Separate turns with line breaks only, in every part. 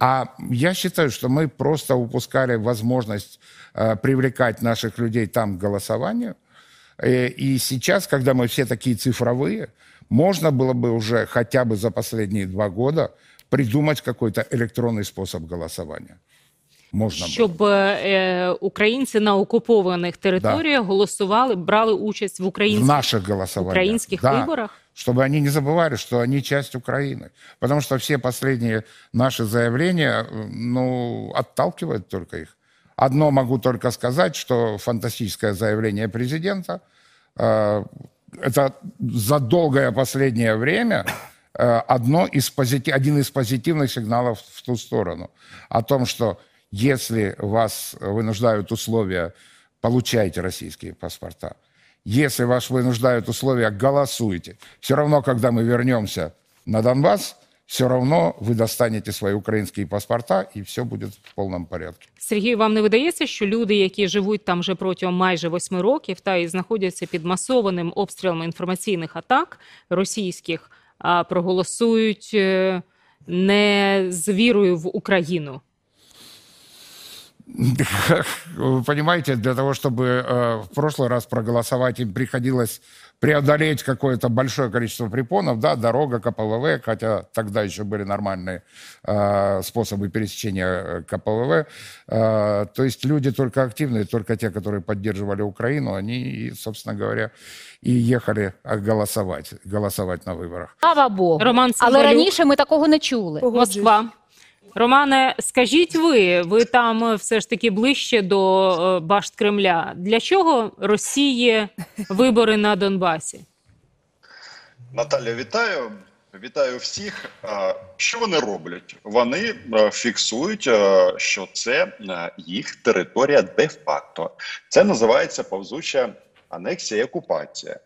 А я считаю, что мы просто упускали возможность э, привлекать наших людей там к голосованию. Э, и сейчас, когда мы все такие цифровые, можно было бы уже хотя бы за последние два года придумать какой-то электронный способ голосования Можна
щоб
було.
е, українці на окупованих територіях голосували, брали участь в
в
українських
наших голосованиях.
українських
Да.
виборах.
чтобы они не забывали, что они часть Украины. Потому что все последние наши заявления, э, ну, отталкивают только их. Одно могу только сказать, что фантастическое заявление президента, э, это за долгое последнее время э, одно из позити- один из позитивных сигналов в ту сторону. О том, что если вас вынуждают условия, получайте российские паспорта. Если вас вынуждают условия, голосуйте. Все равно, когда мы вернемся на Донбасс, все равно вы достанете свои украинские паспорта, и все будет в полном порядке.
Сергій, вам не видається, що люди, які живуть там вже протягом майже восьми років, та і знаходяться під масованим обстрілом інформаційних атак російських, а, проголосують е, не з вірою в Україну?
Вы понимаете, для того, чтобы э, в прошлый раз проголосовать, им приходилось преодолеть какое-то большое количество препонов, да, дорога, КПВВ, хотя тогда еще были нормальные э, способы пересечения э, КПВВ. Э, то есть люди только активные, только те, которые поддерживали Украину, они, собственно говоря, и ехали голосовать, голосовать на выборах.
Слава Богу.
Роман
Але
Цимбалюк.
раніше ми такого не чули.
Москва. Романе, скажіть ви, ви там е, все ж таки ближче до е, башт Кремля. Для чого Росії вибори на Донбасі?
Наталя, вітаю. Вітаю всіх. Що вони роблять? Вони е, фіксують, що це їх територія де-факто. Це називається повзуча анексія і окупація.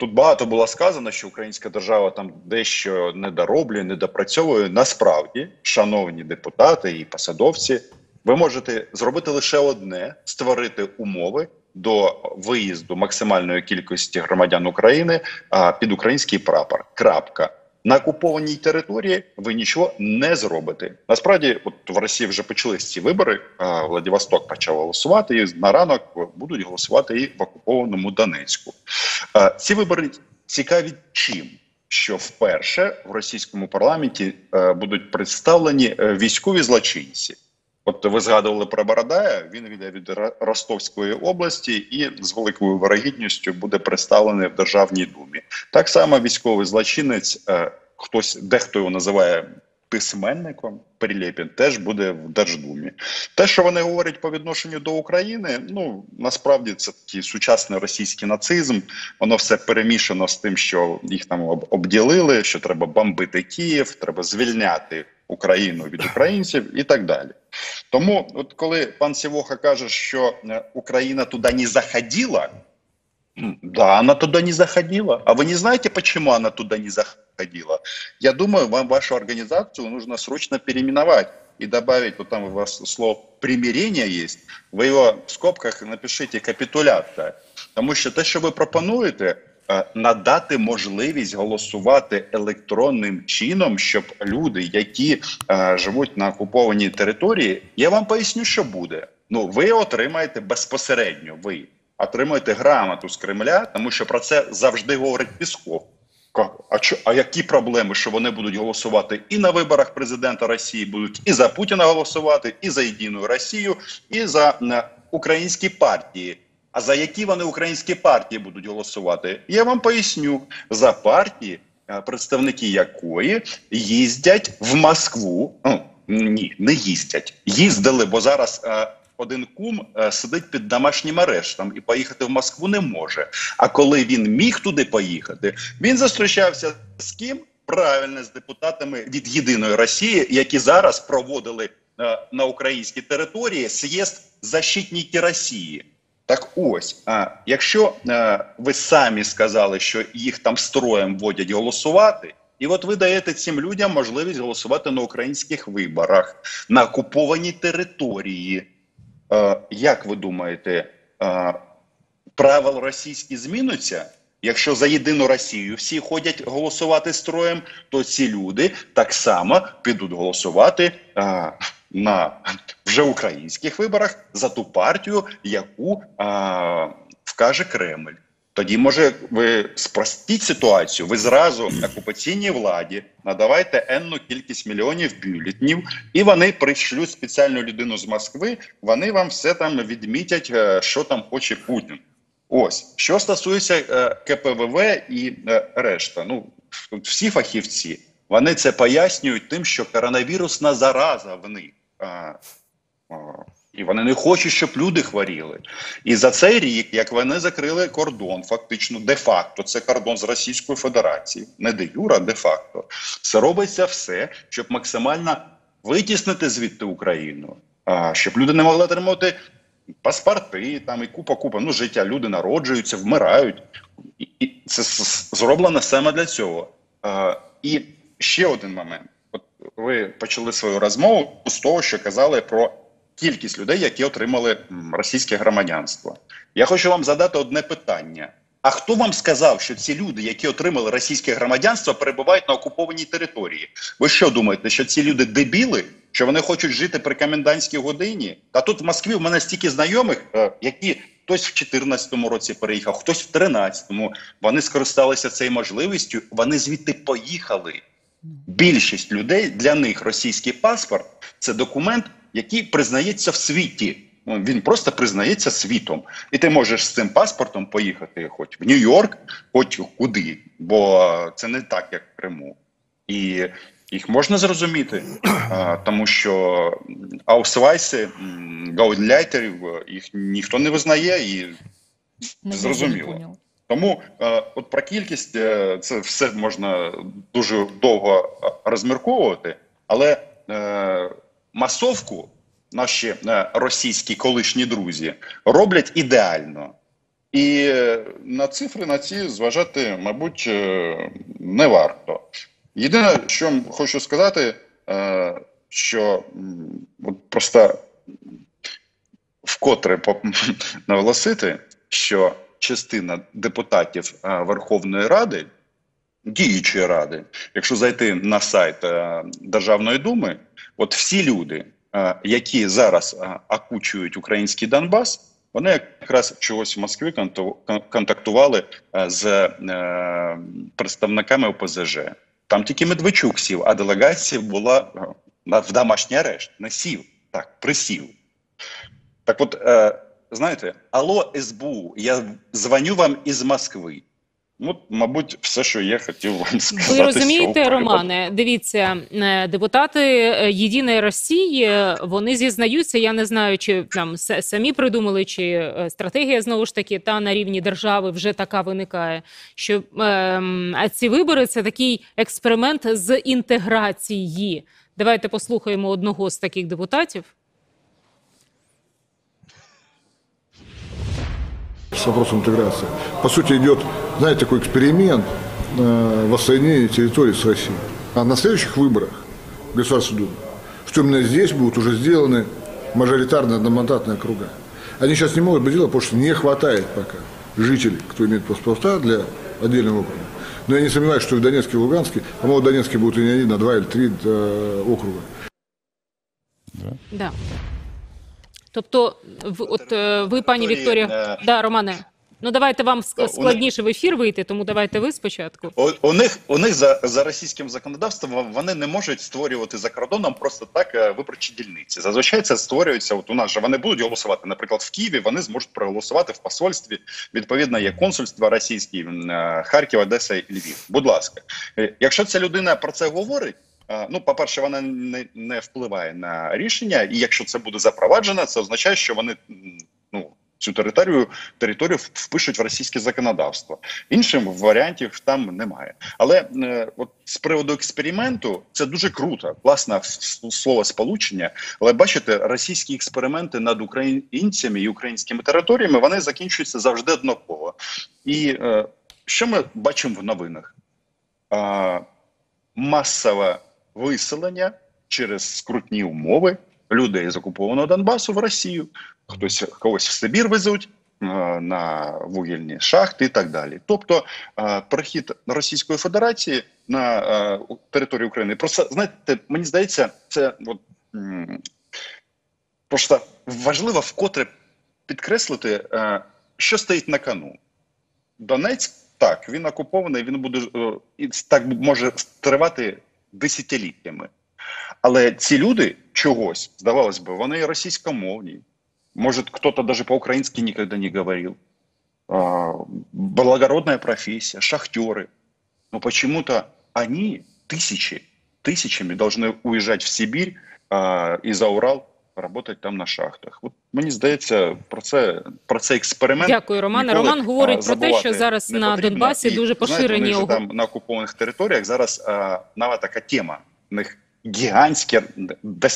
Тут багато було сказано, що українська держава там дещо недороблює, недопрацьовує. Насправді, шановні депутати і посадовці, ви можете зробити лише одне: створити умови до виїзду максимальної кількості громадян України а, під український прапор. Крапка. На окупованій території ви нічого не зробите. Насправді, от в Росії вже почались ці вибори. Владивосток почав голосувати, і на ранок будуть голосувати і в окупованому Донецьку. Ці вибори цікаві чим? Що вперше в російському парламенті е, будуть представлені е, військові злочинці. От ви згадували про Бородая, він йде від Ростовської області і з великою вирогідністю буде представлений в Державній думі. Так само військовий злочинець, е, хтось дехто його називає письменником, Прилєпін, теж буде в Держдумі. Те, що вони говорять по відношенню до України, ну насправді це такий сучасний російський нацизм. Воно все перемішано з тим, що їх там обділили, що треба бомбити Київ, треба звільняти Україну від українців і так далі. Тому, от коли пан Сівоха каже, що е, Україна туди не заходила, м, да, она туда не заходила. А вы не знаете, почему она туда не заходила? Я думаю, вам вашу организацию нужно срочно переименовать и добавить, вот там у вас слово примирение есть, ви його в скобках напишіть капітулятка. Тому що те, що ви пропонуєте, е, надати можливість голосувати електронним чином, щоб люди, які е, живуть на окупованій території, я вам поясню, що буде. Ну, ви отримаєте безпосередньо, ви отримуєте грамоту з Кремля, тому що про це завжди говорить Пісков. А чо, а які проблеми, що вони будуть голосувати і на виборах президента Росії, будуть і за Путіна голосувати, і за єдину Росію, і за е, українські партії. А за які вони українські партії будуть голосувати? Я вам поясню за партії, е, представники якої їздять в Москву. Ну, ні, не їздять. Їздили, бо зараз е, один кум е, сидить під домашнім арештом і поїхати в Москву не може. А коли він міг туди поїхати, він зустрічався з ким? Правильно, з депутатами від єдиної Росії, які зараз проводили на українській території з'їзд защитники Росії. Так ось, а, якщо е, ви самі сказали, що їх там строєм водять голосувати, і от ви даєте цим людям можливість голосувати на українських виборах на окупованій території. Е, як ви думаєте, е, правила російські змінються? Якщо за єдину Росію всі ходять голосувати строєм, то ці люди так само підуть голосувати а, на вже українських виборах за ту партію, яку а, вкаже Кремль. Тоді, може, ви спростіть ситуацію, ви зразу окупаційній владі надавайте енну кількість мільйонів бюлетнів, і вони прийшлють спеціальну людину з Москви. Вони вам все там відмітять, е, що там хоче Путін. Ось що стосується е, КПВВ і е, решта. Ну всі фахівці вони це пояснюють тим, що коронавірусна зараза в них. І вони не хочуть, щоб люди хворіли. І за цей рік, як вони закрили кордон, фактично де-факто, це кордон з Російською Федерацією, не де юра, а де-факто, це робиться все, щоб максимально витіснити звідти Україну, щоб люди не могли отримати паспорти, там і купа, купа ну життя. Люди народжуються, вмирають, і, це зроблено саме для цього. І ще один момент: ви почали свою розмову з того, що казали про кількість людей, які отримали російське громадянство. Я хочу вам задати одне питання. А хто вам сказав, що ці люди, які отримали російське громадянство, перебувають на окупованій території? Ви що думаєте, що ці люди дебіли, що вони хочуть жити при комендантській годині? Та тут в Москві в мене стільки знайомих, е, які хтось в 2014 році переїхав, хтось в 2013-му. Вони скористалися цією можливістю. Вони звідти поїхали. Більшість людей для них російський паспорт це документ, який признається в світі. Ну, він просто признається світом, і ти можеш з цим паспортом поїхати, хоч в Нью-Йорк, хоч куди, бо це не так, як в Криму, і їх можна зрозуміти, тому що аусвайси, гаудляйтерів їх ніхто не визнає і зрозуміло. Тому от про кількість е, це все можна дуже довго розмірковувати, але е, масовку наші е, російські колишні друзі роблять ідеально. І е, на цифри на ці зважати, мабуть, е, не варто. Єдине, що хочу сказати, що от просто вкотре наголосити, що частина депутатів Верховної Ради, діючої ради, якщо зайти на сайт Державної думи, от всі люди, Е, які зараз е, окучують український Донбас, вони якраз чогось в Москві контактували е, з представниками ОПЗЖ. Там тільки Медведчук сів, а делегація була в домашній арешт. Не сів, так, присів. Так от, знаєте, алло, СБУ, я дзвоню вам із Москви. Ну, мабуть, все, що я хотів вам сказати.
Ви розумієте, Романе? Дивіться, е, депутати е, Єдиної Росії вони зізнаються. Я не знаю, чи там самі придумали, чи е, стратегія знову ж таки та на рівні держави вже така виникає. Що е, ці вибори це такий експеримент з інтеграції. Давайте послухаємо одного з таких депутатів.
С вопросом интеграции. По сути, идет, знаете, такой эксперимент э, воссоединения территории с Россией. А на следующих выборах в Государственную Думу, что именно здесь будут уже сделаны мажоритарные одномандатные округа. Они сейчас не могут быть делать, потому что не хватает пока жителей, кто имеет паспорта для отдельного округа. Но я не сомневаюсь, что и в Донецке, и в Луганске, по-моему, в Донецке будут и не один, а два или три э, округа.
Да. да. Тобто, в, от е, ви, пані Вікторія, да, Романе. Ну давайте вам складніше в ефір вийти, тому давайте ви спочатку.
У, у них у них за за російським законодавством вони не можуть створювати за кордоном просто так е, виборчі дільниці. Зазвичай це створюється. От у нас же вони будуть голосувати. Наприклад, в Києві вони зможуть проголосувати в посольстві. Відповідно, є консульства російські е, Харків, Одеса і Львів. Будь ласка, якщо ця людина про це говорить. Ну, по перше, вона не не впливає на рішення, і якщо це буде запроваджено, це означає, що вони ну цю територію територію впишуть в російське законодавство. Іншим варіантів там немає. Але е, от з приводу експерименту це дуже круто, класне слово сполучення. Але бачите, російські експерименти над українцями і українськими територіями вони закінчуються завжди однаково. І е, що ми бачимо в новинах? Е, масова виселення через скрутні умови людей з окупованого Донбасу в Росію. Хтось когось в Сибір везуть, е, на вугільні шахти і так далі. Тобто е, прихід Російської Федерації на е, територію України. Просто знаєте, мені здається, це от, просто важливо вкотре підкреслити, що стоїть на кону. Донецьк так, він окупований, він буде і так може тривати десятиліттями. Але ці люди чогось, здавалось би, вони російськомовні. Может, кто-то даже по-украински никогда не говорил. А, Благородная профессия, шахтеры. Но почему-то они тысячи, тысячами должны уезжать в Сибирь а, и за Урал работать там на шахтах. От мені здається, про це про цей експеримент.
Дякую, Романе.
ніколи,
Роман говорить про те, що зараз на. Донбасі
І,
дуже поширені ого-
там на окупованих територіях зараз а, нова така тема. У них гігантське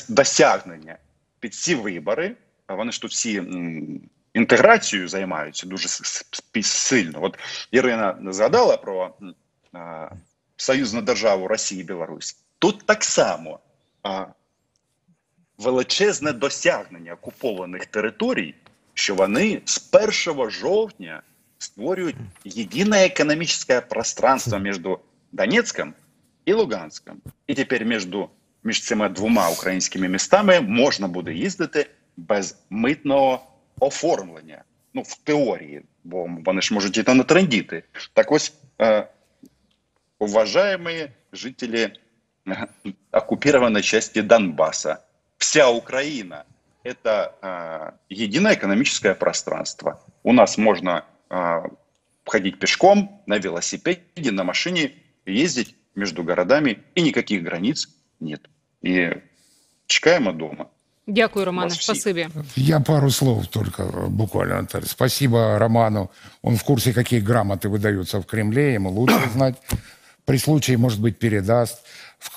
досягнення під ці вибори. А вони ж тут всі м, інтеграцією займаються дуже сильно. От Ірина згадала про а, союзну державу Росії і Білорусь. Тут так само а, величезне досягнення окупованих територій, що вони з 1 жовтня створюють єдине економічне пространство між Донецьком і Луганськом. І тепер між, між цими двома українськими містами можна буде їздити без митного оформлення. Ну, в теорії, бо вони ж можуть і на трендіти. Так ось, е, уважаемые жители э, оккупированной части Донбасса, вся Украина – это э, единое экономическое пространство. У нас можно э, ходить пешком, на велосипеде, на машине, ездить между городами, и никаких границ нет. И чекаем дома.
Дякую, Романе. Спасибі.
Я пару слов только буквально, Наталья. Спасибо Роману. Он в курсе, какие грамоты выдаются в Кремле. Ему лучше знать. При случае, может быть, передаст. В